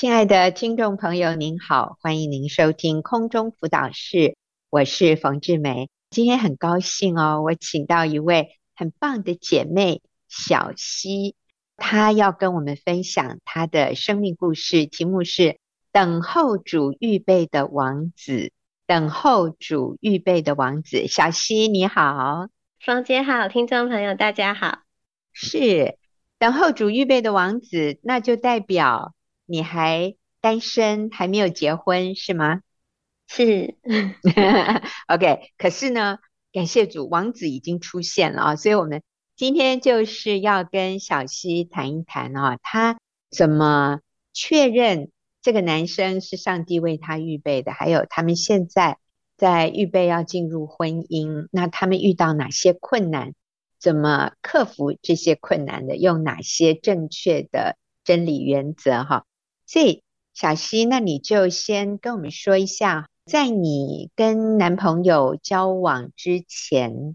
亲爱的听众朋友，您好，欢迎您收听空中辅导室，我是冯志梅。今天很高兴哦，我请到一位很棒的姐妹小溪，她要跟我们分享她的生命故事，题目是“等候主预备的王子”。等候主预备的王子，小溪你好，冯姐好，听众朋友大家好。是等候主预备的王子，那就代表。你还单身，还没有结婚是吗？是，OK。可是呢，感谢主，王子已经出现了啊！所以我们今天就是要跟小溪谈一谈啊，他怎么确认这个男生是上帝为他预备的，还有他们现在在预备要进入婚姻，那他们遇到哪些困难？怎么克服这些困难的？用哪些正确的真理原则？哈。所以，小溪，那你就先跟我们说一下，在你跟男朋友交往之前，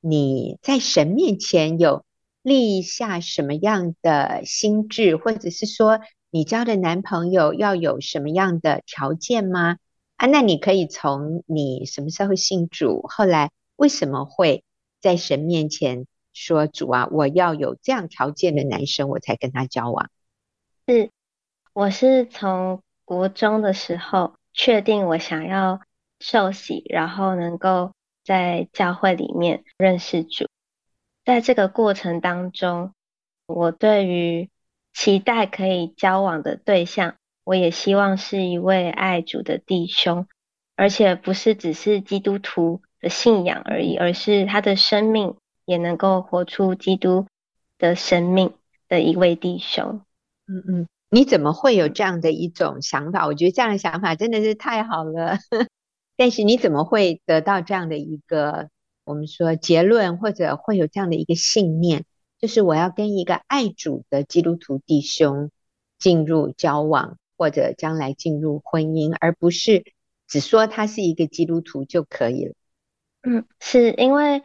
你在神面前有立下什么样的心志，或者是说，你交的男朋友要有什么样的条件吗？啊，那你可以从你什么时候信主，后来为什么会在神面前说主啊，我要有这样条件的男生，我才跟他交往？是。我是从国中的时候确定我想要受洗，然后能够在教会里面认识主。在这个过程当中，我对于期待可以交往的对象，我也希望是一位爱主的弟兄，而且不是只是基督徒的信仰而已，而是他的生命也能够活出基督的生命的一位弟兄。嗯嗯。你怎么会有这样的一种想法？我觉得这样的想法真的是太好了。但是你怎么会得到这样的一个我们说结论，或者会有这样的一个信念，就是我要跟一个爱主的基督徒弟兄进入交往，或者将来进入婚姻，而不是只说他是一个基督徒就可以了。嗯，是因为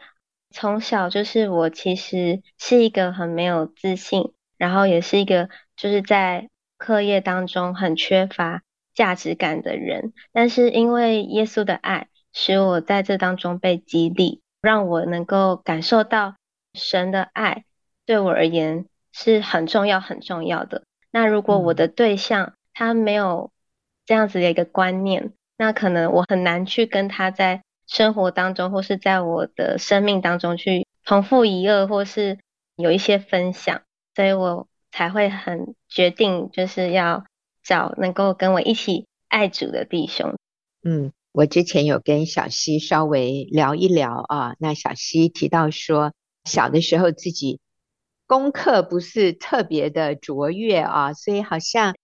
从小就是我其实是一个很没有自信，然后也是一个就是在。课业当中很缺乏价值感的人，但是因为耶稣的爱，使我在这当中被激励，让我能够感受到神的爱对我而言是很重要、很重要的。那如果我的对象他没有这样子的一个观念，那可能我很难去跟他在生活当中，或是在我的生命当中去同负一二，或是有一些分享，所以我。才会很决定，就是要找能够跟我一起爱主的弟兄。嗯，我之前有跟小溪稍微聊一聊啊，那小溪提到说，小的时候自己功课不是特别的卓越啊，所以好像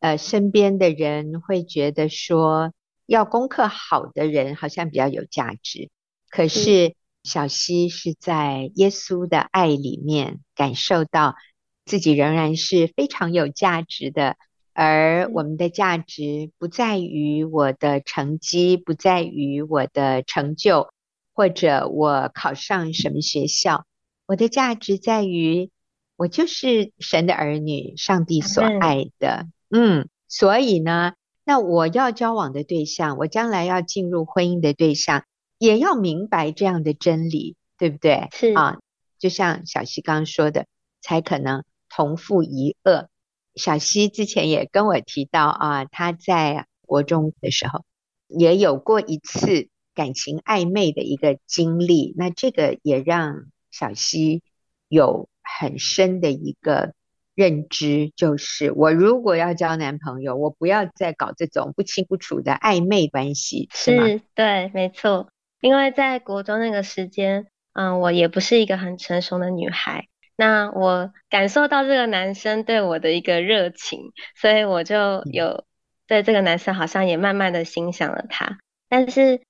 呃身边的人会觉得说，要功课好的人好像比较有价值。可是小溪是在耶稣的爱里面感受到。自己仍然是非常有价值的，而我们的价值不在于我的成绩，不在于我的成就，或者我考上什么学校。我的价值在于我就是神的儿女，上帝所爱的。嗯，所以呢，那我要交往的对象，我将来要进入婚姻的对象，也要明白这样的真理，对不对？是啊，就像小溪刚刚说的，才可能。同父一轭，小溪之前也跟我提到啊，他在国中的时候也有过一次感情暧昧的一个经历，那这个也让小溪有很深的一个认知，就是我如果要交男朋友，我不要再搞这种不清不楚的暧昧关系，是吗？是，对，没错，因为在国中那个时间，嗯，我也不是一个很成熟的女孩。那我感受到这个男生对我的一个热情，所以我就有对这个男生好像也慢慢的欣赏了他。但是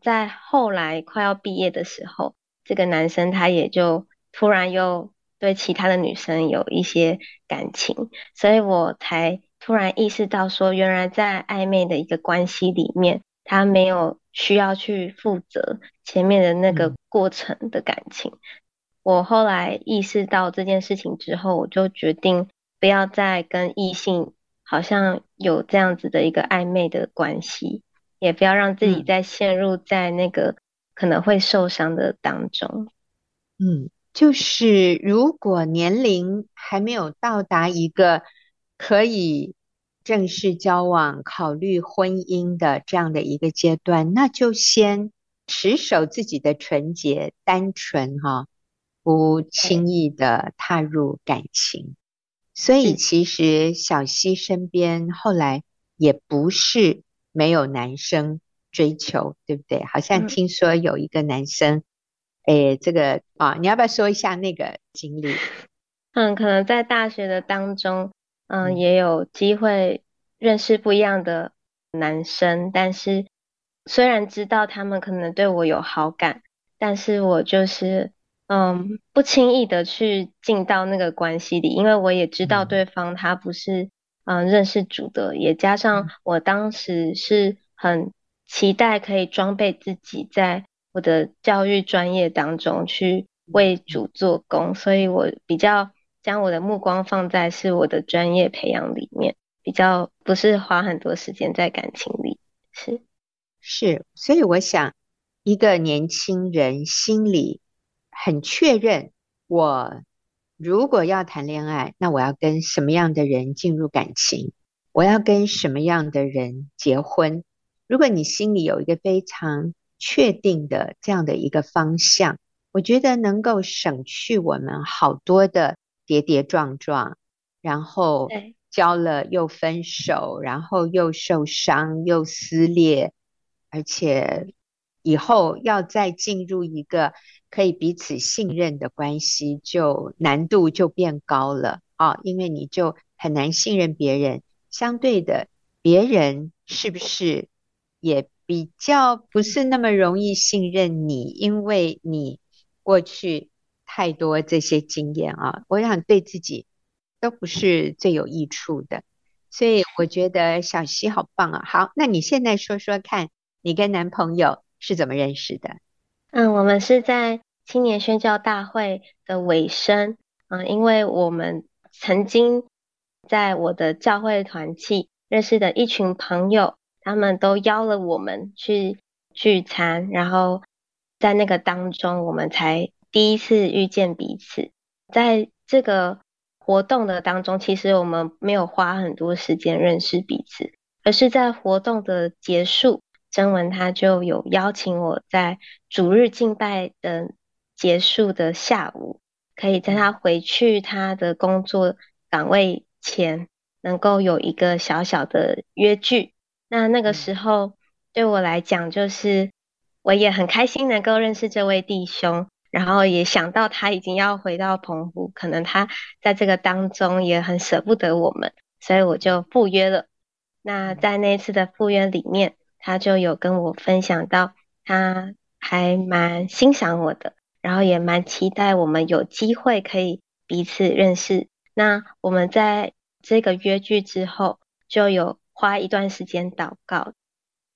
在后来快要毕业的时候，这个男生他也就突然又对其他的女生有一些感情，所以我才突然意识到说，原来在暧昧的一个关系里面，他没有需要去负责前面的那个过程的感情。我后来意识到这件事情之后，我就决定不要再跟异性好像有这样子的一个暧昧的关系，也不要让自己再陷入在那个可能会受伤的当中。嗯，就是如果年龄还没有到达一个可以正式交往、考虑婚姻的这样的一个阶段，那就先持守自己的纯洁、单纯哈，不轻易的踏入感情。所以其实小溪身边后来也不是没有男生追求，对不对？好像听说有一个男生，哎，这个啊，你要不要说一下那个经历？嗯，可能在大学的当中，嗯，也有机会认识不一样的男生，但是虽然知道他们可能对我有好感，但是我就是。嗯，不轻易的去进到那个关系里，因为我也知道对方他不是嗯认识主的，也加上我当时是很期待可以装备自己，在我的教育专业当中去为主。做工，所以我比较将我的目光放在是我的专业培养里面，比较不是花很多时间在感情里，是。是，所以我想一个年轻人心里。很确认，我如果要谈恋爱，那我要跟什么样的人进入感情？我要跟什么样的人结婚？如果你心里有一个非常确定的这样的一个方向，我觉得能够省去我们好多的跌跌撞撞，然后交了又分手，然后又受伤又撕裂，而且以后要再进入一个。可以彼此信任的关系，就难度就变高了啊，因为你就很难信任别人。相对的，别人是不是也比较不是那么容易信任你？因为你过去太多这些经验啊，我想对自己都不是最有益处的。所以我觉得小溪好棒啊！好，那你现在说说看，你跟男朋友是怎么认识的？嗯，我们是在青年宣教大会的尾声。嗯，因为我们曾经在我的教会团契认识的一群朋友，他们都邀了我们去聚餐，然后在那个当中，我们才第一次遇见彼此。在这个活动的当中，其实我们没有花很多时间认识彼此，而是在活动的结束。曾文他就有邀请我在主日敬拜的结束的下午，可以在他回去他的工作岗位前，能够有一个小小的约聚。那那个时候对我来讲，就是我也很开心能够认识这位弟兄，然后也想到他已经要回到澎湖，可能他在这个当中也很舍不得我们，所以我就赴约了。那在那一次的赴约里面。他就有跟我分享到，他还蛮欣赏我的，然后也蛮期待我们有机会可以彼此认识。那我们在这个约聚之后，就有花一段时间祷告。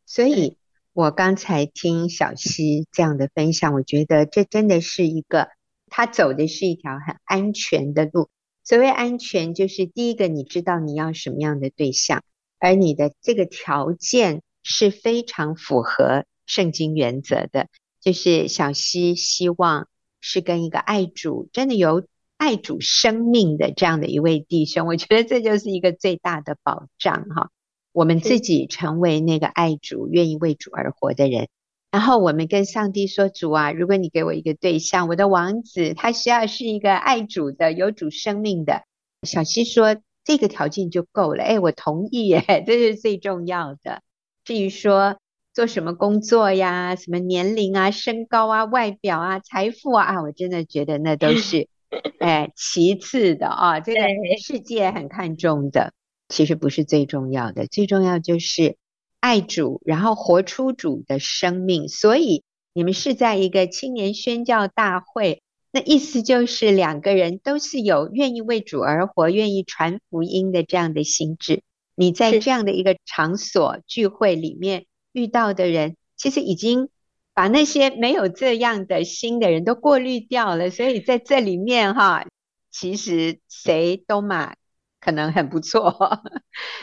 所以我刚才听小溪这样的分享，我觉得这真的是一个他走的是一条很安全的路。所谓安全，就是第一个你知道你要什么样的对象，而你的这个条件。是非常符合圣经原则的，就是小希希望是跟一个爱主、真的有爱主生命的这样的一位弟兄，我觉得这就是一个最大的保障哈。我们自己成为那个爱主、愿意为主而活的人，然后我们跟上帝说：“主啊，如果你给我一个对象，我的王子他需要是一个爱主的、有主生命的。”小溪说：“这个条件就够了。”哎，我同意耶，这是最重要的。至于说做什么工作呀，什么年龄啊、身高啊、外表啊、财富啊，啊，我真的觉得那都是 哎其次的啊。这个世界很看重的，其实不是最重要的，最重要就是爱主，然后活出主的生命。所以你们是在一个青年宣教大会，那意思就是两个人都是有愿意为主而活、愿意传福音的这样的心志。你在这样的一个场所聚会里面遇到的人，其实已经把那些没有这样的心的人都过滤掉了。所以在这里面哈，其实谁都嘛可能很不错。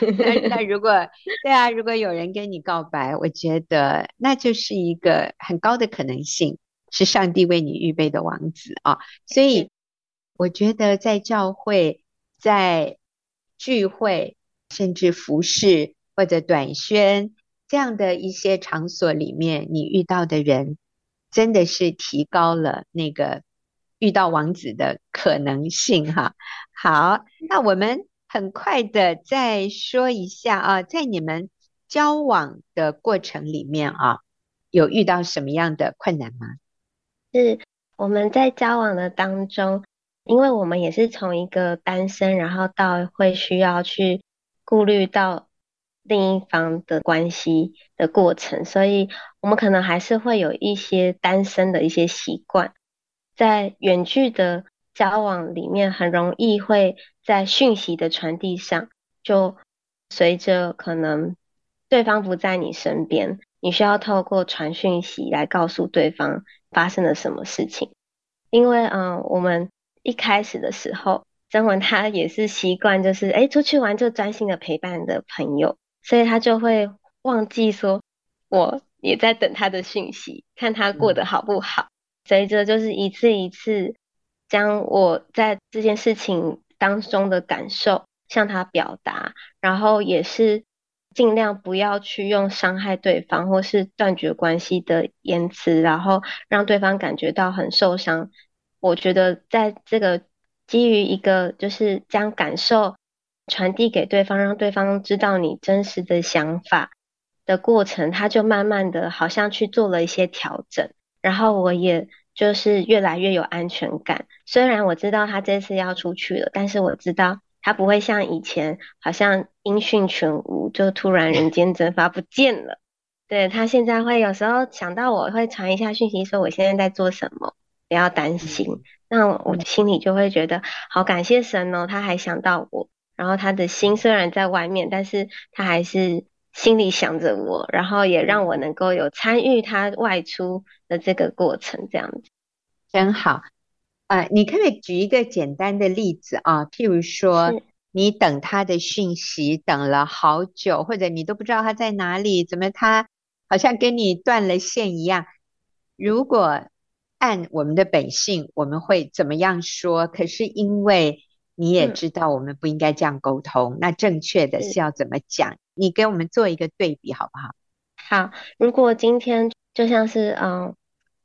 那那如果对啊，如果有人跟你告白，我觉得那就是一个很高的可能性，是上帝为你预备的王子啊。所以我觉得在教会、在聚会，甚至服饰或者短宣这样的一些场所里面，你遇到的人，真的是提高了那个遇到王子的可能性哈。好，那我们。很快的再说一下啊，在你们交往的过程里面啊，有遇到什么样的困难吗？是我们在交往的当中，因为我们也是从一个单身，然后到会需要去顾虑到另一方的关系的过程，所以我们可能还是会有一些单身的一些习惯，在远距的。交往里面很容易会在讯息的传递上，就随着可能对方不在你身边，你需要透过传讯息来告诉对方发生了什么事情。因为嗯，我们一开始的时候，曾文他也是习惯就是诶出去玩就专心的陪伴的朋友，所以他就会忘记说我也在等他的讯息，看他过得好不好。随着就是一次一次。将我在这件事情当中的感受向他表达，然后也是尽量不要去用伤害对方或是断绝关系的言辞，然后让对方感觉到很受伤。我觉得在这个基于一个就是将感受传递给对方，让对方知道你真实的想法的过程，他就慢慢的好像去做了一些调整，然后我也。就是越来越有安全感。虽然我知道他这次要出去了，但是我知道他不会像以前好像音讯全无，就突然人间蒸发不见了。对，他现在会有时候想到我会传一下讯息，说我现在在做什么，不要担心。那我心里就会觉得好感谢神哦，他还想到我。然后他的心虽然在外面，但是他还是心里想着我，然后也让我能够有参与他外出的这个过程，这样子真好。呃，你可不可以举一个简单的例子啊？譬如说，你等他的讯息等了好久，或者你都不知道他在哪里，怎么他好像跟你断了线一样？如果按我们的本性，我们会怎么样说？可是因为你也知道我们不应该这样沟通，嗯、那正确的是要怎么讲？你给我们做一个对比好不好？好，如果今天。就像是嗯，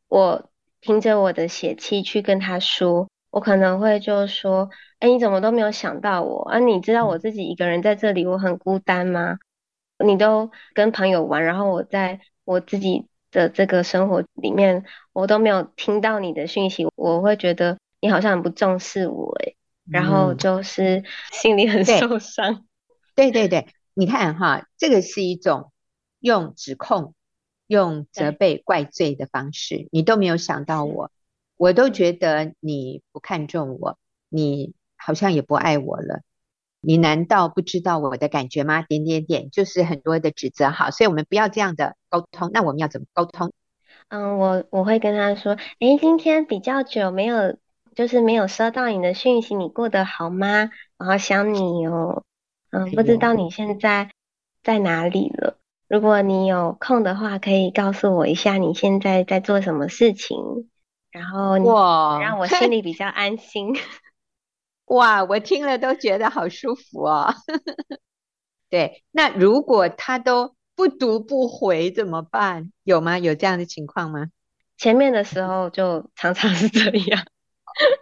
我凭着我的血气去跟他说，我可能会就说，哎，你怎么都没有想到我？啊，你知道我自己一个人在这里，我很孤单吗？你都跟朋友玩，然后我在我自己的这个生活里面，我都没有听到你的讯息，我会觉得你好像很不重视我，哎，然后就是心里很受伤。对对对，你看哈，这个是一种用指控。用责备、怪罪的方式，你都没有想到我，我都觉得你不看重我，你好像也不爱我了。你难道不知道我的感觉吗？点点点，就是很多的指责。好，所以我们不要这样的沟通。那我们要怎么沟通？嗯，我我会跟他说，诶，今天比较久没有，就是没有收到你的讯息，你过得好吗？我好想你哦。嗯，不知道你现在在哪里了。如果你有空的话，可以告诉我一下你现在在做什么事情，然后你让我心里比较安心。哇，我听了都觉得好舒服哦。对，那如果他都不读不回怎么办？有吗？有这样的情况吗？前面的时候就常常是这样。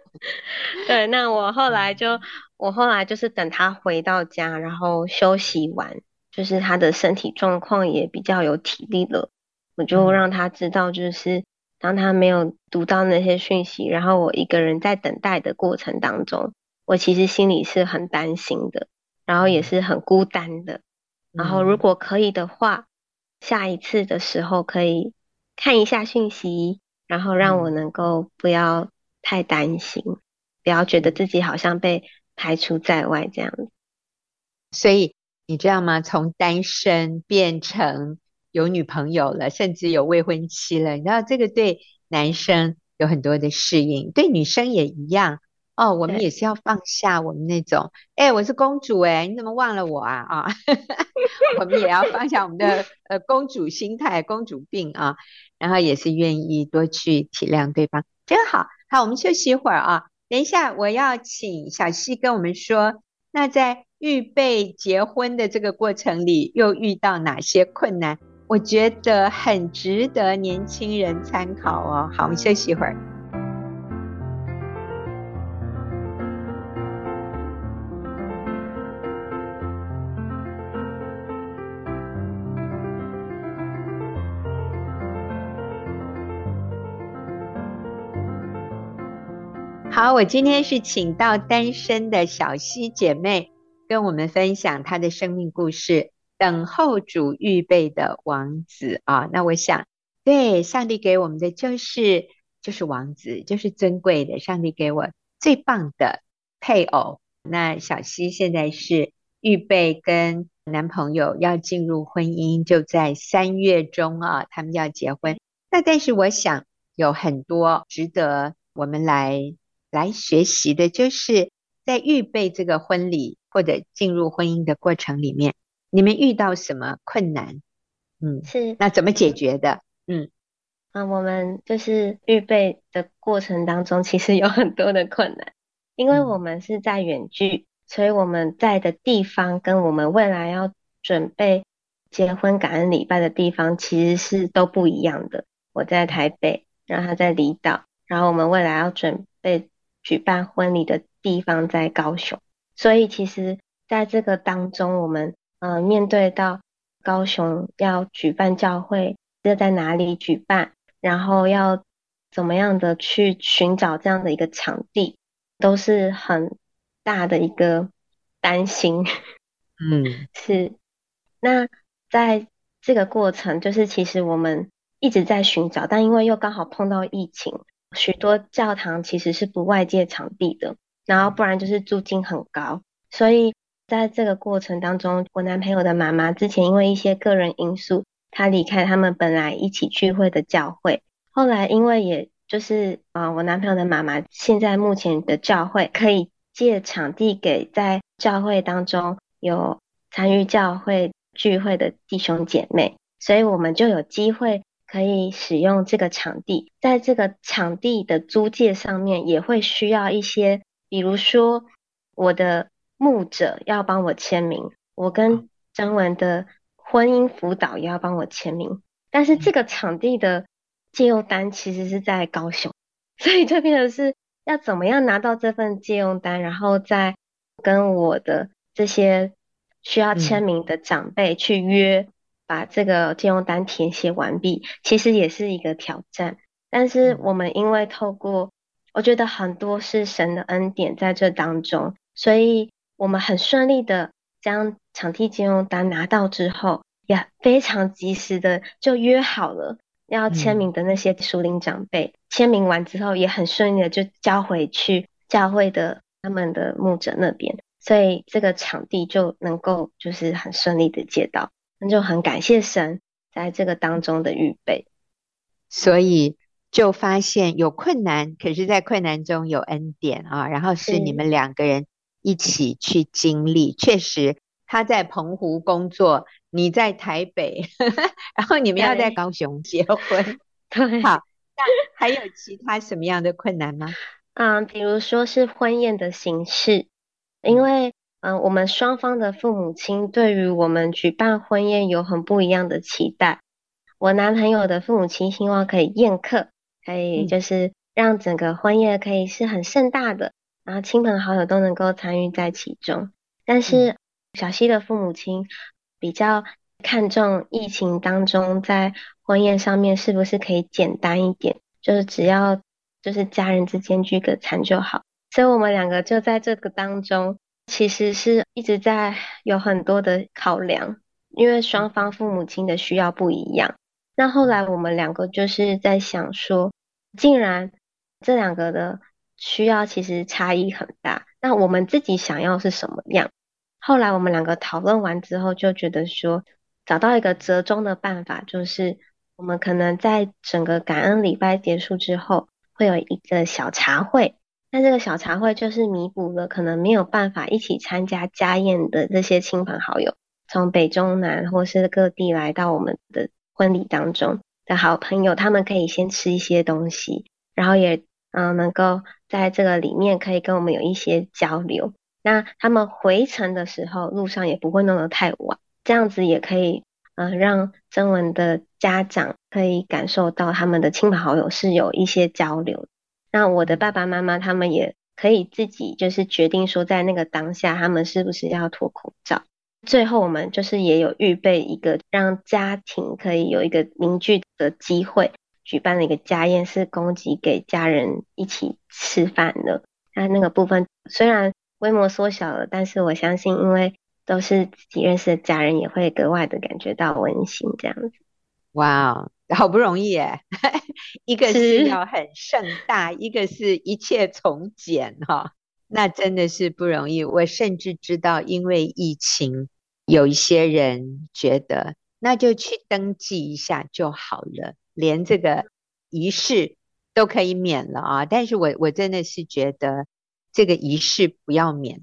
对，那我后来就我后来就是等他回到家，然后休息完。就是他的身体状况也比较有体力了，我就让他知道，就是当他没有读到那些讯息，然后我一个人在等待的过程当中，我其实心里是很担心的，然后也是很孤单的。然后如果可以的话，下一次的时候可以看一下讯息，然后让我能够不要太担心，不要觉得自己好像被排除在外这样子。所以。你知道吗？从单身变成有女朋友了，甚至有未婚妻了。你知道这个对男生有很多的适应，对女生也一样。哦，我们也是要放下我们那种，哎，我是公主哎，你怎么忘了我啊啊？我们也要放下我们的呃公主心态、公主病啊，然后也是愿意多去体谅对方，真好。好，我们休息一会儿啊，等一下我要请小溪跟我们说，那在预备结婚的这个过程里，又遇到哪些困难？我觉得很值得年轻人参考哦。好，我们休息一会儿。好，我今天是请到单身的小希姐妹跟我们分享她的生命故事，等候主预备的王子啊。那我想，对，上帝给我们的就是就是王子，就是尊贵的，上帝给我最棒的配偶。那小希现在是预备跟男朋友要进入婚姻，就在三月中啊，他们要结婚。那但是我想有很多值得我们来。来学习的就是在预备这个婚礼或者进入婚姻的过程里面，你们遇到什么困难？嗯，是那怎么解决的？嗯，啊，我们就是预备的过程当中，其实有很多的困难，因为我们是在远距，嗯，所以我们在的地方跟我们未来要准备结婚感恩礼拜的地方其实是都不一样的。我在台北，然后他在离岛，然后我们未来要准备。举办婚礼的地方在高雄，所以其实在这个当中，我们呃面对到高雄要举办教会，要在哪里举办，然后要怎么样的去寻找这样的一个场地，都是很大的一个担心。嗯，是。那在这个过程，就是其实我们一直在寻找，但因为又刚好碰到疫情。许多教堂其实是不外借场地的，然后不然就是租金很高，所以在这个过程当中，我男朋友的妈妈之前因为一些个人因素，她离开他们本来一起聚会的教会，后来因为也就是啊、我男朋友的妈妈现在目前的教会可以借场地给在教会当中有参与教会聚会的弟兄姐妹，所以我们就有机会。可以使用这个场地，在这个场地的租借上面也会需要一些，比如说我的牧者要帮我签名，我跟张文的婚姻辅导也要帮我签名。但是这个场地的借用单其实是在高雄，所以这边的是要怎么样拿到这份借用单，然后再跟我的这些需要签名的长辈去约。把这个借用单填写完毕，其实也是一个挑战。但是我们因为透过，我觉得很多是神的恩典在这当中，所以我们很顺利的将场地借用单拿到之后，也非常及时的就约好了要签名的那些属灵长辈。签名完之后，也很顺利的就交回去教会的他们的牧者那边，所以这个场地就能够就是很顺利的借到。那就很感谢神在这个当中的预备，所以就发现有困难，可是，在困难中有恩典啊。然后是你们两个人一起去经历，确实他在澎湖工作，你在台北，然后你们要在高雄结婚。对，好，那还有其他什么样的困难吗？嗯，比如说是婚宴的形式，因为。嗯，我们双方的父母亲对于我们举办婚宴有很不一样的期待。我男朋友的父母亲希望可以宴客，可以就是让整个婚宴可以是很盛大的，然后亲朋好友都能够参与在其中。但是小溪的父母亲比较看重疫情当中在婚宴上面是不是可以简单一点，就是只要就是家人之间聚个餐就好。所以我们两个就在这个当中。其实是一直在有很多的考量，因为双方父母亲的需要不一样。那后来我们两个就是在想说，既然这两个的需要其实差异很大，那我们自己想要是什么样？后来我们两个讨论完之后，就觉得说，找到一个折中的办法，就是我们可能在整个感恩礼拜结束之后，会有一个小茶会。那这个小茶会就是弥补了可能没有办法一起参加家宴的这些亲朋好友，从北中南或是各地来到我们的婚礼当中的好朋友，他们可以先吃一些东西，然后也嗯、能够在这个里面可以跟我们有一些交流。那他们回程的时候，路上也不会弄得太晚，这样子也可以嗯、让曾文的家长可以感受到他们的亲朋好友是有一些交流。那我的爸爸妈妈他们也可以自己就是决定说，在那个当下他们是不是要脱口罩。最后我们就是也有预备一个让家庭可以有一个凝聚的机会，举办了一个家宴，是供给给家人一起吃饭的。那那个部分虽然规模缩小了，但是我相信，因为都是自己认识的家人，也会格外的感觉到温馨这样子。哇。好不容易耶，一个是要很盛大，一个是一切从简哈，那真的是不容易。我甚至知道，因为疫情，有一些人觉得那就去登记一下就好了，连这个仪式都可以免了啊。但是我我真的是觉得这个仪式不要免，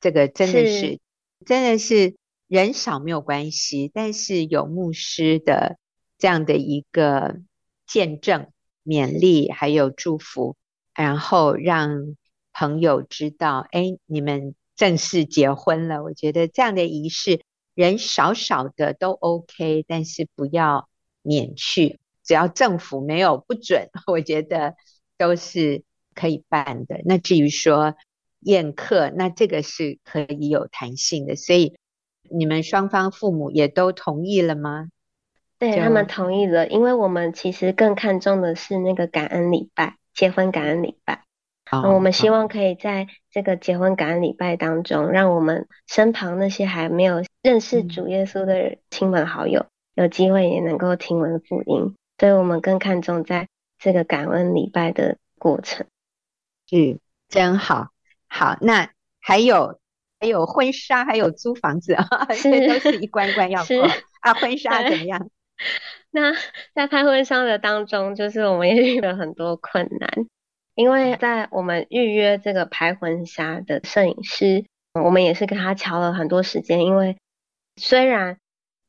这个真的是，是真的是人少没有关系，但是有牧师的。这样的一个见证、勉励，还有祝福，然后让朋友知道，哎，你们正式结婚了。我觉得这样的仪式，人少少的都 OK，但是不要免去，只要政府没有不准，我觉得都是可以办的。那至于说宴客，那这个是可以有弹性的。所以你们双方父母也都同意了吗？对，他们同意了，因为我们其实更看重的是那个感恩礼拜，结婚感恩礼拜。Oh, 嗯，我们希望可以在这个结婚感恩礼拜当中，让我们身旁那些还没有认识主耶稣的亲朋好友，嗯、有机会也能够听闻福音。所以我们更看重在这个感恩礼拜的过程。嗯，真好。好，那还有还有婚纱，还有租房子啊，这都是一关关要过啊。婚纱怎么样？那在拍婚纱的当中，就是我们也遇了很多困难，因为在我们预约这个拍婚纱的摄影师，我们也是跟他乔了很多时间。因为虽然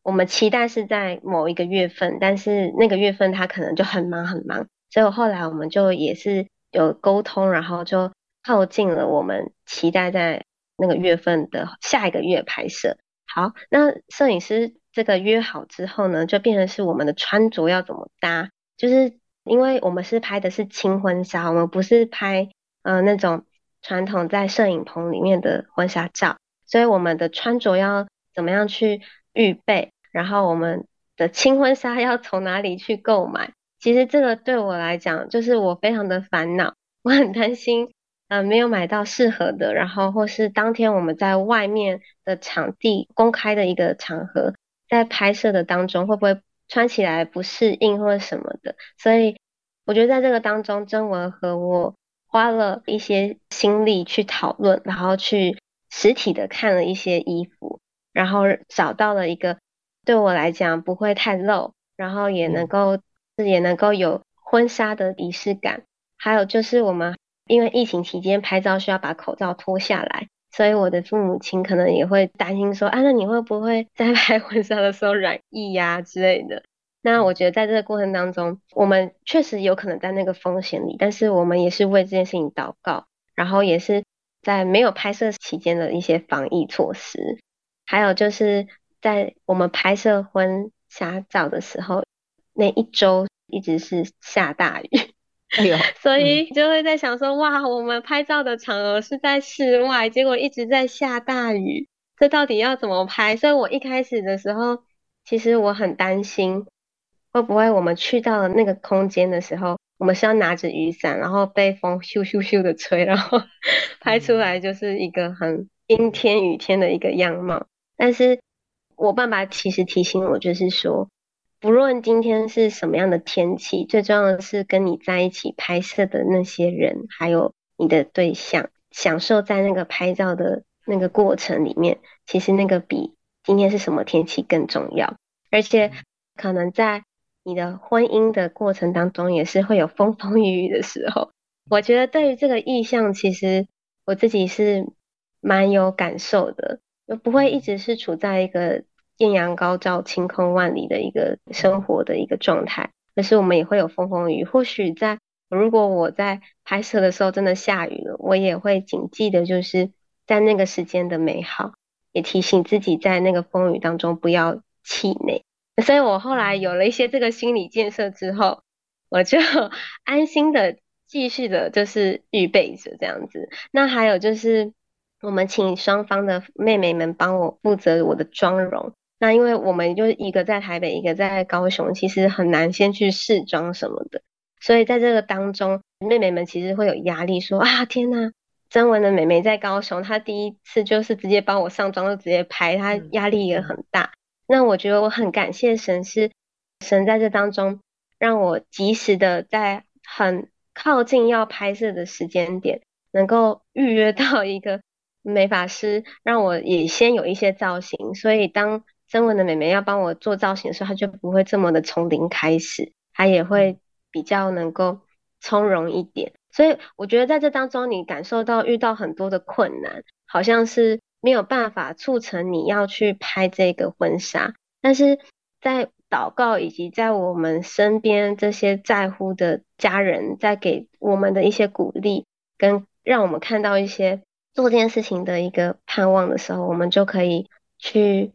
我们期待是在某一个月份，但是那个月份他可能就很忙很忙，所以后来我们就也是有沟通，然后就靠近了我们期待在那个月份的下一个月拍摄。好，那摄影师。这个约好之后呢，就变成是我们的穿着要怎么搭，就是因为我们是拍的是轻婚纱，我们不是拍呃那种传统在摄影棚里面的婚纱照，所以我们的穿着要怎么样去预备，然后我们的轻婚纱要从哪里去购买，其实这个对我来讲就是我非常的烦恼，我很担心呃没有买到适合的，然后或是当天我们在外面的场地公开的一个场合。在拍摄的当中，会不会穿起来不适应或者什么的？所以我觉得在这个当中，曾文和我花了一些心力去讨论，然后去实体的看了一些衣服，然后找到了一个对我来讲不会太露，然后也能够也能够有婚纱的仪式感。还有就是我们因为疫情期间拍照需要把口罩脱下来。所以我的父母亲可能也会担心说，啊，那你会不会在 拍婚纱的时候染疫呀之类的？那我觉得在这个过程当中，我们确实有可能在那个风险里，但是我们也是为这件事情祷告，然后也是在没有拍摄期间的一些防疫措施，还有就是在我们拍摄婚纱照的时候，那一周一直是下大雨。哎呦，所以就会在想说，嗯、哇，我们拍照的场合是在室外，结果一直在下大雨，这到底要怎么拍？所以我一开始的时候，其实我很担心，会不会我们去到了那个空间的时候，我们是要拿着雨伞，然后被风咻咻咻的吹，然后 拍出来就是一个很阴天雨天的一个样貌。但是我爸爸其实提醒我，就是说。不论今天是什么样的天气，最重要的是跟你在一起拍摄的那些人，还有你的对象，享受在那个拍照的那个过程里面。其实那个比今天是什么天气更重要。而且可能在你的婚姻的过程当中，也是会有风风雨雨的时候。我觉得对于这个意向，其实我自己是蛮有感受的，就不会一直是处在一个艳阳高照、晴空万里的一个生活的一个状态，可是我们也会有风风雨。或许在如果我在拍摄的时候真的下雨了，我也会谨记的，就是在那个时间的美好，也提醒自己在那个风雨当中不要气馁。所以我后来有了一些这个心理建设之后，我就 安心的。继续的，就是预备着这样子。那还有就是，我们请双方的妹妹们帮我负责我的妆容。那因为我们就是一个在台北，一个在高雄，其实很难先去试妆什么的。所以在这个当中，妹妹们其实会有压力，说啊，天呐，曾文的妹妹在高雄，她第一次就是直接帮我上妆，就直接拍，她压力也很大。那我觉得我很感谢神，是神在这当中让我及时的在很。靠近要拍摄的时间点，能够预约到一个美发师，让我也先有一些造型。所以当曾文的妹妹要帮我做造型的时候，她就不会这么的从零开始，她也会比较能够从容一点。所以我觉得在这当中，你感受到遇到很多的困难，好像是没有办法促成你要去拍这个婚纱，但是在。祷告，以及在我们身边这些在乎的家人，在给我们的一些鼓励，跟让我们看到一些做这件事情的一个盼望的时候，我们就可以去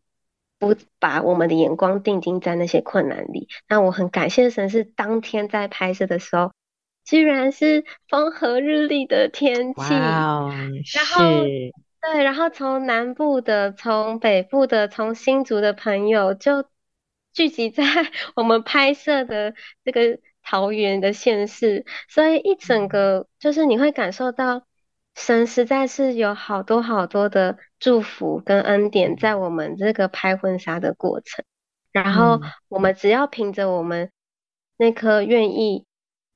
不把我们的眼光定睛在那些困难里。那我很感谢神，是当天在拍摄的时候，居然是风和日丽的天气。然后对，然后从南部的、从北部的、从新竹的朋友就。聚集在 我们拍摄的这个桃园的县市，所以一整个就是你会感受到神实在是有好多好多的祝福跟恩典在我们这个拍婚纱的过程。然后我们只要凭着我们那颗愿意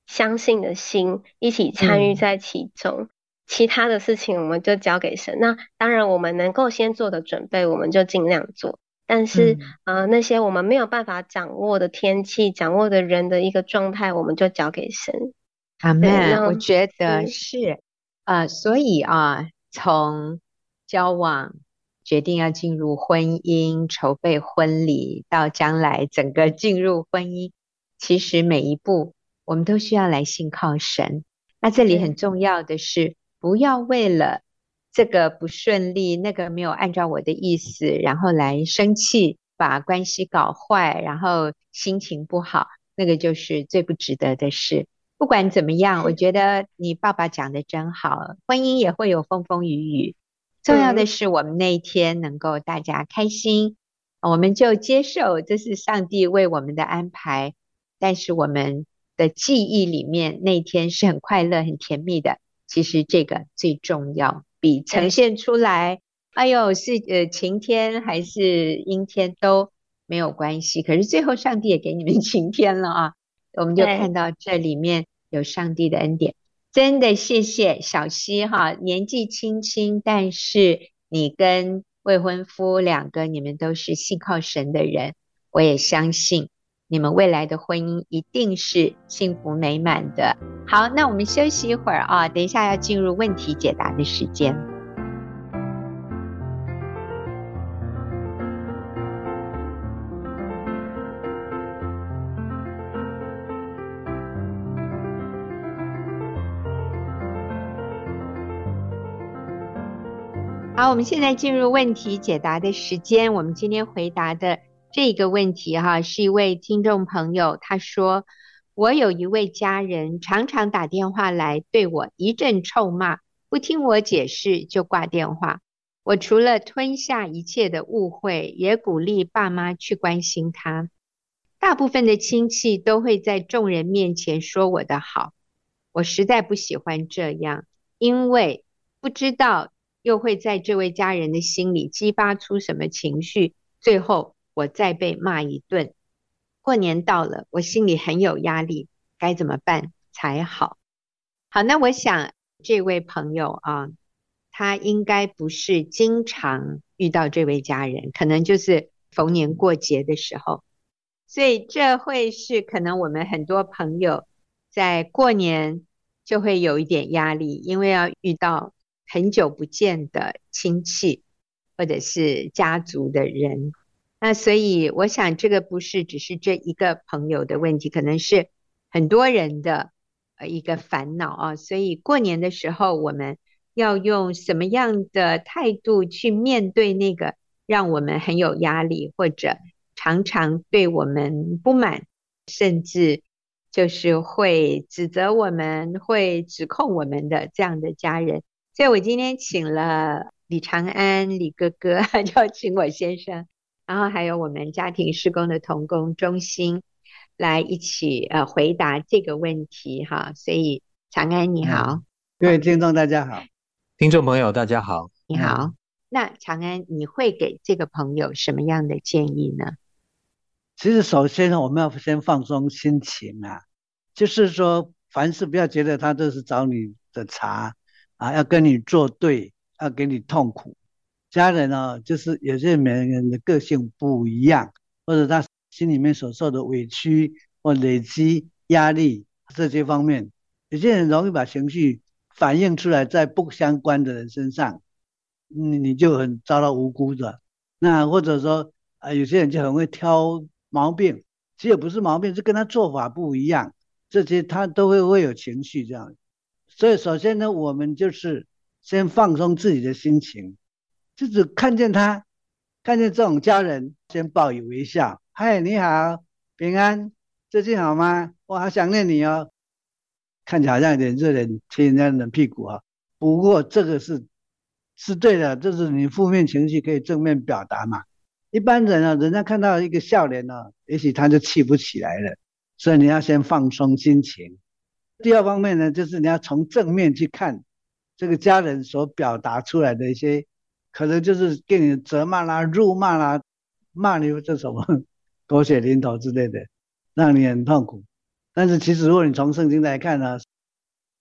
相信的心，一起参与在其中，其他的事情我们就交给神。那当然，我们能够先做的准备，我们就尽量做。但是，嗯、呃，那些我们没有办法掌握的天气、掌握的人的一个状态，我们就交给神。阿门。我觉得是，呃，所以啊，从交往、决定要进入婚姻、筹备婚礼，到将来整个进入婚姻，其实每一步我们都需要来信靠神。那这里很重要的是，不要为了。这个不顺利，那个没有按照我的意思，然后来生气，把关系搞坏，然后心情不好，那个就是最不值得的事。不管怎么样，我觉得你爸爸讲的真好，婚姻也会有风风雨雨，重要的是我们那一天能够大家开心，我们就接受这是上帝为我们的安排，但是我们的记忆里面那一天是很快乐、很甜蜜的，其实这个最重要。比呈现出来，哎呦，是呃晴天还是阴天都没有关系。可是最后上帝也给你们晴天了啊，我们就看到这里面有上帝的恩典。真的谢谢小溪哈，年纪轻轻，但是你跟未婚夫两个，你们都是信靠神的人，我也相信你们未来的婚姻一定是幸福美满的。好，那我们休息一会儿啊，等一下要进入问题解答的时间。好，我们现在进入问题解答的时间。我们今天回答的这个问题哈，是一位听众朋友，他说。我有一位家人，常常打电话来对我一阵臭骂，不听我解释就挂电话。我除了吞下一切的误会，也鼓励爸妈去关心他。大部分的亲戚都会在众人面前说我的好，我实在不喜欢这样，因为不知道又会在这位家人的心里激发出什么情绪，最后我再被骂一顿。过年到了，我心里很有压力，该怎么办才好？好，那我想这位朋友啊，他应该不是经常遇到这位家人，可能就是逢年过节的时候，所以这会是可能我们很多朋友在过年就会有一点压力，因为要遇到很久不见的亲戚或者是家族的人。那所以我想，这个不是只是这一个朋友的问题，可能是很多人的呃一个烦恼啊。所以过年的时候，我们要用什么样的态度去面对那个让我们很有压力，或者常常对我们不满，甚至就是会指责我们、会指控我们的这样的家人。所以我今天请了李长安李哥哥，邀请我先生。然后还有我们家庭施工的童工中心来一起呃回答这个问题哈，所以长安你好，各位听众大家好，听众朋友大家好，你好。那长安你会给这个朋友什么样的建议呢？其实首先呢，我们要先放松心情啊，就是说凡事不要觉得他都是找你的茬啊，要跟你作对，要给你痛苦。家人呢、就是有些每个人的个性不一样，或者他心里面所受的委屈或累积压力这些方面，有些人容易把情绪反映出来在不相关的人身上，你你就很遭到无辜的。那或者说啊，有些人就很会挑毛病，其实也不是毛病，是跟他做法不一样，这些他都会会有情绪这样。所以首先呢，我们就是先放松自己的心情。就是看见他，看见这种家人，先报以微笑。嗨，你好，平安，最近好吗？我好想念你哦。看起来好像有点热脸贴人家冷屁股啊。不过这个是是对的，就是你负面情绪可以正面表达嘛。一般人啊，人家看到一个笑脸呢、也许他就气不起来了。所以你要先放松心情。第二方面呢，就是你要从正面去看这个家人所表达出来的一些。可能就是给你责骂啦、辱骂啦、骂你这什么狗血淋头之类的，让你很痛苦。但是其实如果你从圣经来看呢，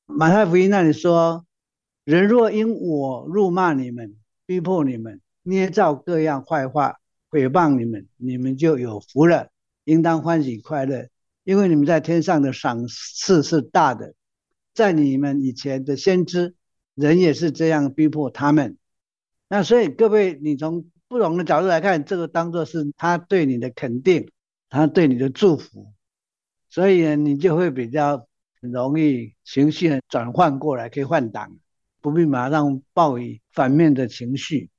马太福音那里说，人若因我辱骂你们、逼迫你们、捏造各样坏话、诽谤你们，你们就有福了，应当欢喜快乐，因为你们在天上的赏赐是大的。在你们以前的先知，人也是这样逼迫他们。那所以各位，你从不同的角度来看，这个当作是他对你的肯定，他对你的祝福，所以呢，你就会比较容易情绪转换过来，可以换挡，不必马上报以反面的情绪。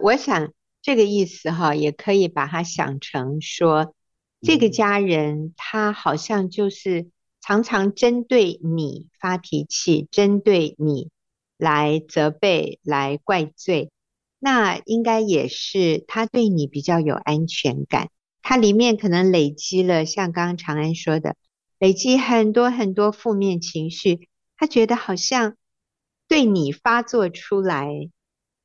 我想这个意思哈，也可以把它想成说，这个家人他好像就是常常针对你发脾气，针对你来责备、来怪罪。那应该也是他对你比较有安全感，他里面可能累积了像刚刚长安说的，累积很多很多负面情绪，他觉得好像对你发作出来，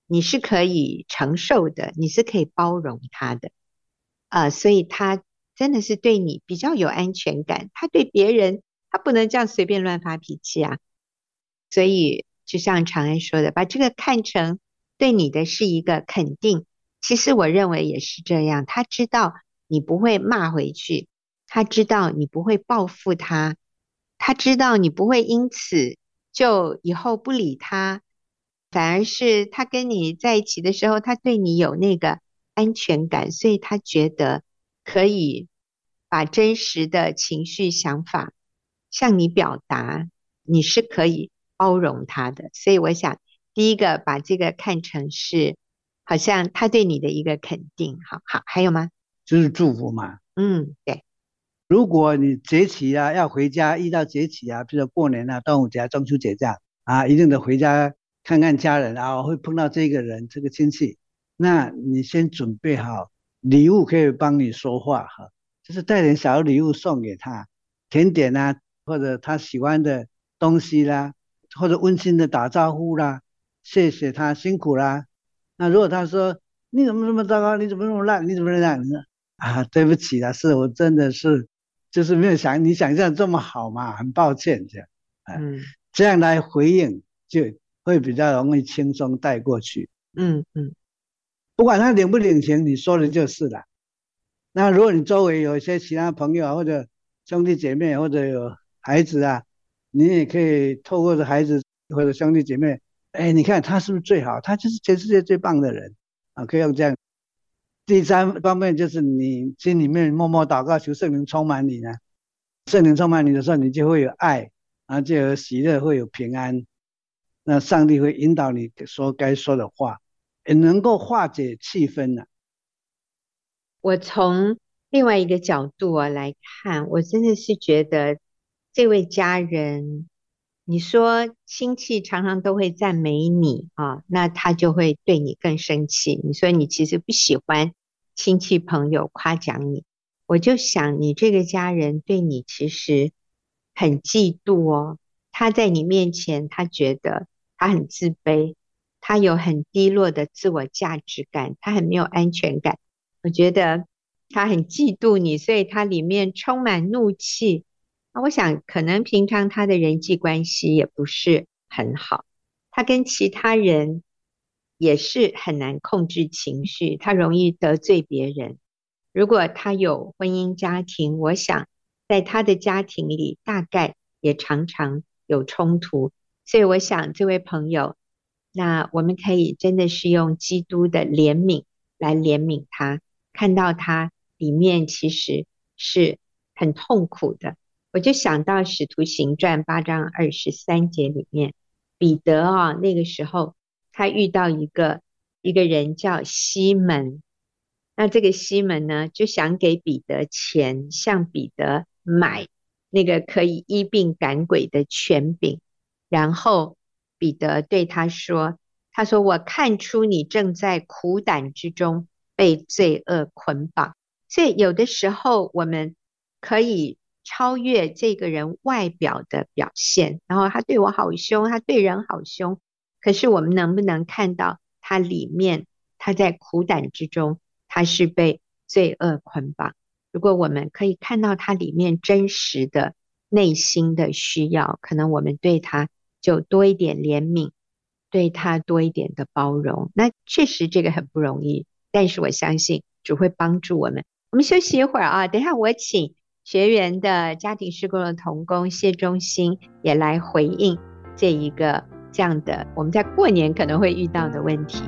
你是可以承受的，你是可以包容他的，啊、呃，所以他真的是对你比较有安全感，他对别人他不能这样随便乱发脾气啊，所以就像长安说的，把这个看成。对你的是一个肯定，其实我认为也是这样。他知道你不会骂回去，他知道你不会报复他，他知道你不会因此就以后不理他，反而是他跟你在一起的时候，他对你有那个安全感，所以他觉得可以把真实的情绪想法向你表达，你是可以包容他的。所以我想。第一个把这个看成是，好像他对你的一个肯定，好好，还有吗？就是祝福嘛。嗯，对。如果你节气啊要回家，遇到节气啊，比如说过年啊、端午节、啊中秋节这样啊，一定得回家看看家人啊，会碰到这个人、这个亲戚，那你先准备好礼物，可以帮你说话哈，就是带点小礼物送给他，甜点啊，或者他喜欢的东西啦，或者温馨的打招呼啦。谢谢他辛苦啦。那如果他说，你怎么这么糟糕？你怎么这么烂？你怎么这样？你说啊，对不起啦，是我真的是就是没有想你想象这么好嘛，很抱歉这样。嗯，这样来回应就会比较容易轻松带过去。嗯嗯，不管他领不领情，你说的就是了。那如果你周围有一些其他朋友啊或者兄弟姐妹或者有孩子啊，你也可以透过这孩子或者兄弟姐妹，哎，你看他是不是最好？他就是全世界最棒的人啊！可以用这样。第三方面就是你心里面默默祷告，求圣灵充满你呢。圣灵充满你的时候，你就会有爱，然后就有喜乐，会有平安。那上帝会引导你说该说的话，也能够化解气氛呢、我从另外一个角度啊来看，我真的是觉得这位家人，你说亲戚常常都会赞美你啊，那他就会对你更生气。你说你其实不喜欢亲戚朋友夸奖你，我就想你这个家人对你其实很嫉妒哦。他在你面前，他觉得他很自卑，他有很低落的自我价值感，他很没有安全感。我觉得他很嫉妒你，所以他里面充满怒气。那我想，可能平常他的人际关系也不是很好，他跟其他人也是很难控制情绪，他容易得罪别人。如果他有婚姻家庭，我想在他的家庭里，大概也常常有冲突。所以我想，这位朋友，那我们可以真的是用基督的怜悯来怜悯他。看到他里面其实是很痛苦的，我就想到《使徒行传》八章二十三节里面，彼得啊，那个时候他遇到一个一个人叫西门，那这个西门呢，就想给彼得钱，向彼得买那个可以医病赶鬼的权柄，然后彼得对他说：“他说我看出你正在苦胆之中。”被罪恶捆绑，所以有的时候我们可以超越这个人外表的表现，然后他对我好凶，他对人好凶，可是我们能不能看到他里面，他在苦胆之中，他是被罪恶捆绑？如果我们可以看到他里面真实的内心的需要，可能我们对他就多一点怜悯，对他多一点的包容。那确实这个很不容易。但是我相信主会帮助我们。我们休息一会儿啊，等一下我请学员的家庭事工的童工谢忠兴也来回应这一个这样的我们在过年可能会遇到的问题。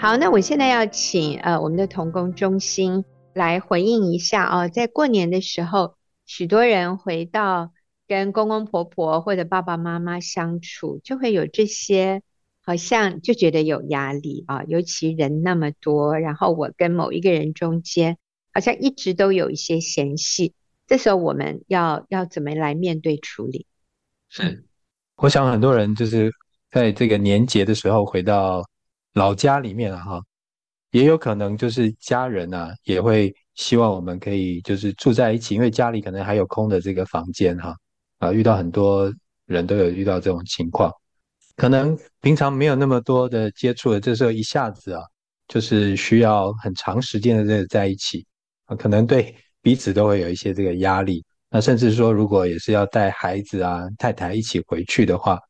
好，那我现在要请呃我们的童工中心来回应一下哦，在过年的时候，许多人回到跟公公婆婆或者爸爸妈妈相处，就会有这些好像就觉得有压力啊，尤其人那么多，然后我跟某一个人中间好像一直都有一些嫌隙，这时候我们要要怎么来面对处理？是，我想很多人就是在这个年节的时候回到。老家里面啊，哈，也有可能就是家人啊，也会希望我们可以就是住在一起，因为家里可能还有空的这个房间哈，啊，遇到很多人都有遇到这种情况，可能平常没有那么多的接触的，这时候一下子啊，就是需要很长时间的这个在一起啊，可能对彼此都会有一些这个压力。那甚至说，如果也是要带孩子啊、太太一起回去的话，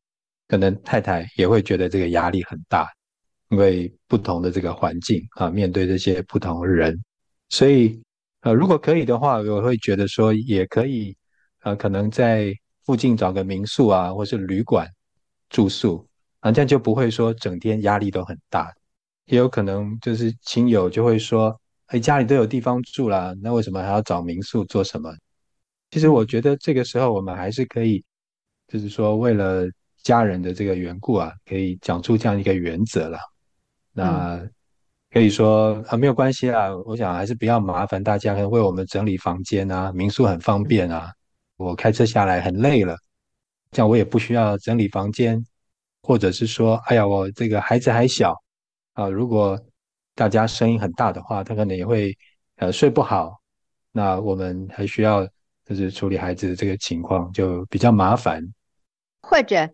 可能太太也会觉得这个压力很大。因为不同的这个环境啊，面对这些不同的人，所以呃，如果可以的话，我会觉得说也可以，呃，可能在附近找个民宿啊，或是旅馆住宿啊，这样就不会说整天压力都很大。也有可能就是亲友就会说，哎，家里都有地方住了，那为什么还要找民宿做什么？其实我觉得这个时候我们还是可以，就是说为了家人的这个缘故啊，可以讲出这样一个原则了。那可以说啊，没有关系啊。我想还是不要麻烦大家，可能为我们整理房间啊。民宿很方便啊，我开车下来很累了，这样我也不需要整理房间，或者是说，哎呀，我这个孩子还小啊，如果大家声音很大的话，他可能也会呃睡不好。那我们还需要就是处理孩子的这个情况，就比较麻烦，或者。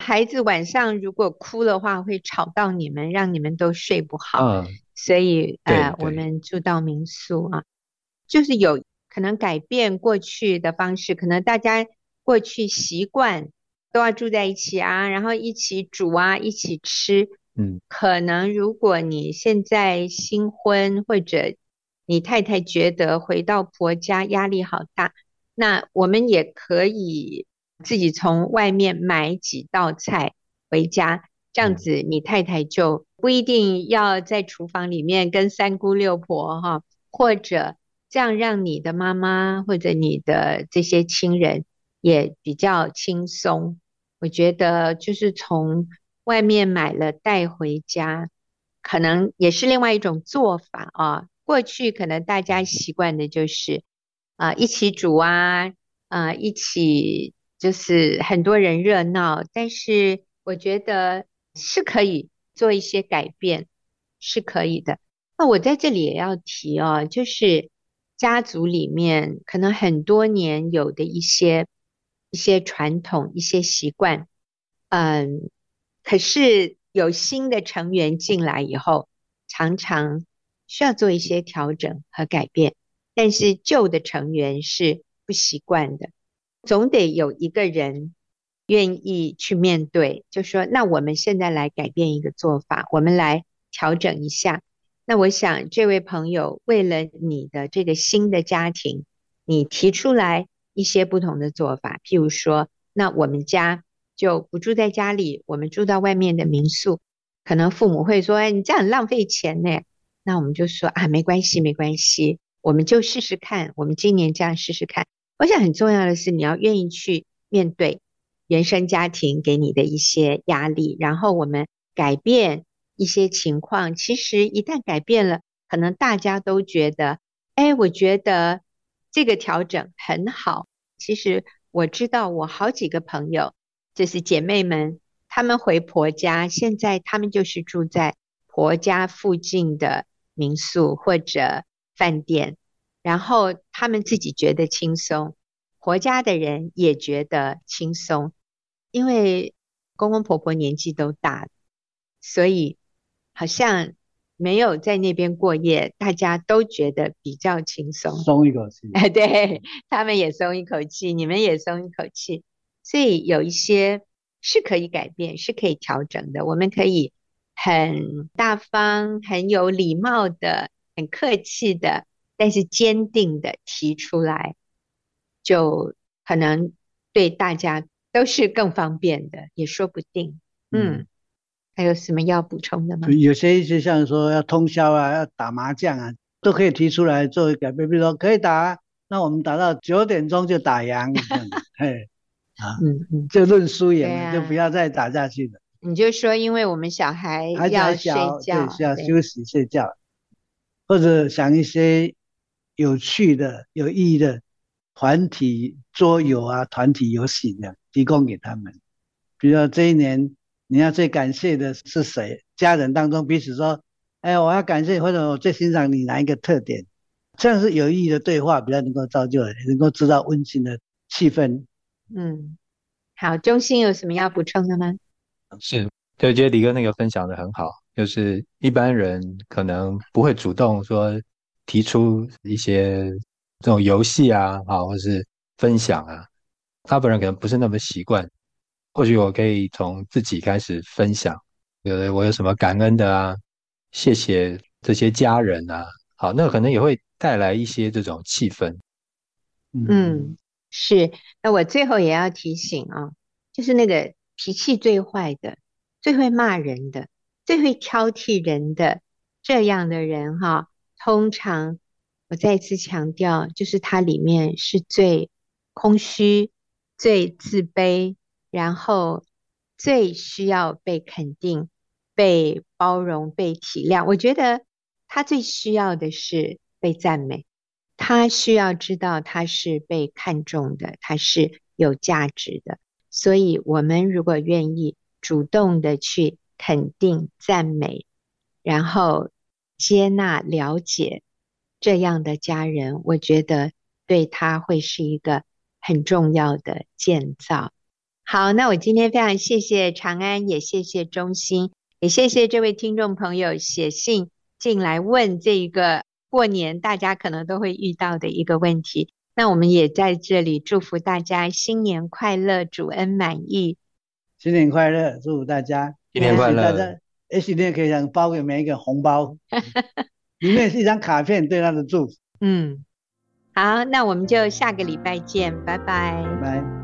孩子晚上如果哭的话，会吵到你们，让你们都睡不好。嗯，所以呃，我们住到民宿啊，就是有可能改变过去的方式，可能大家过去习惯都要住在一起啊，然后一起煮啊，一起吃。嗯，可能如果你现在新婚，或者你太太觉得回到婆家压力好大，那我们也可以自己从外面买几道菜回家，这样子你太太就不一定要在厨房里面跟三姑六婆哈，或者这样让你的妈妈或者你的这些亲人也比较轻松。我觉得就是从。外面买了带回家，可能也是另外一种做法啊。过去可能大家习惯的就是啊、呃、一起煮啊，啊、呃、一起就是很多人热闹。但是我觉得是可以做一些改变，是可以的。那我在这里也要提哦，就是家族里面可能很多年有的一些一些传统、一些习惯，嗯。可是有新的成员进来以后，常常需要做一些调整和改变。但是旧的成员是不习惯的，总得有一个人愿意去面对，就说：“那我们现在来改变一个做法，我们来调整一下。”那我想，这位朋友为了你的这个新的家庭，你提出来一些不同的做法，譬如说，那我们家。就不住在家里，我们住到外面的民宿，可能父母会说：“哎，你这样很浪费钱呢。”那我们就说：“啊，没关系，没关系，我们就试试看。我们今年这样试试看。”我想很重要的是，你要愿意去面对原生家庭给你的一些压力，然后我们改变一些情况。其实一旦改变了，可能大家都觉得：“哎，我觉得这个调整很好。”其实我知道，我好几个朋友。就是姐妹们，她们回婆家，现在她们就是住在婆家附近的民宿或者饭店，然后他们自己觉得轻松，婆家的人也觉得轻松，因为公公婆婆年纪都大，所以好像没有在那边过夜，大家都觉得比较轻松，松一口气。哎，对，他们也松一口气，你们也松一口气。所以有一些是可以改变，是可以调整的。我们可以很大方、很有礼貌的、很客气的，但是坚定的提出来，就可能对大家都是更方便的，也说不定。嗯，嗯，还有什么要补充的吗？有些一些像说要通宵啊，要打麻将啊，都可以提出来作为改变。比如说可以打，那我们打到九点钟就打烊。嘿。啊，嗯嗯，就论输赢，啊，就不要再打下去了。你就说，因为我们小孩要睡觉，对，需要休息睡觉，或者想一些有趣的、有意义的团体桌游啊、团体游戏这样提供给他们。比如说这一年你要最感谢的是谁？家人当中彼此说：“哎，我要感谢，或者我最欣赏你哪一个特点？”这样是有意义的对话，比较能够造就人，能够制造温馨的气氛。嗯，好，中心有什么要补充的吗？是，对，我觉得李哥那个分享的很好，就是一般人可能不会主动说提出一些这种游戏啊，啊，或是分享啊，大部分人可能不是那么习惯。或许我可以从自己开始分享，有的我有什么感恩的啊，谢谢这些家人啊，好，那可能也会带来一些这种气氛。嗯。嗯是，那我最后也要提醒啊，就是那个脾气最坏的、最会骂人的、最会挑剔人的这样的人哈，通常我再次强调，就是他里面是最空虚、最自卑，然后最需要被肯定、被包容、被体谅。我觉得他最需要的是被赞美。他需要知道他是被看重的，他是有价值的。所以，我们如果愿意主动的去肯定、赞美，然后接纳、了解这样的家人，我觉得对他会是一个很重要的建造。好，那我今天非常谢谢长安，也谢谢中心，也谢谢这位听众朋友写信进来问这一个。过年大家可能都会遇到的一个问题。那那我们也在这里祝福大家新年快乐，主恩满意。新年快乐，祝福大家新年快乐。也许你也可以想包给每一个红包，里面是一张卡片，对他的祝福。嗯，好，那我们就下个礼拜见，拜拜。拜拜。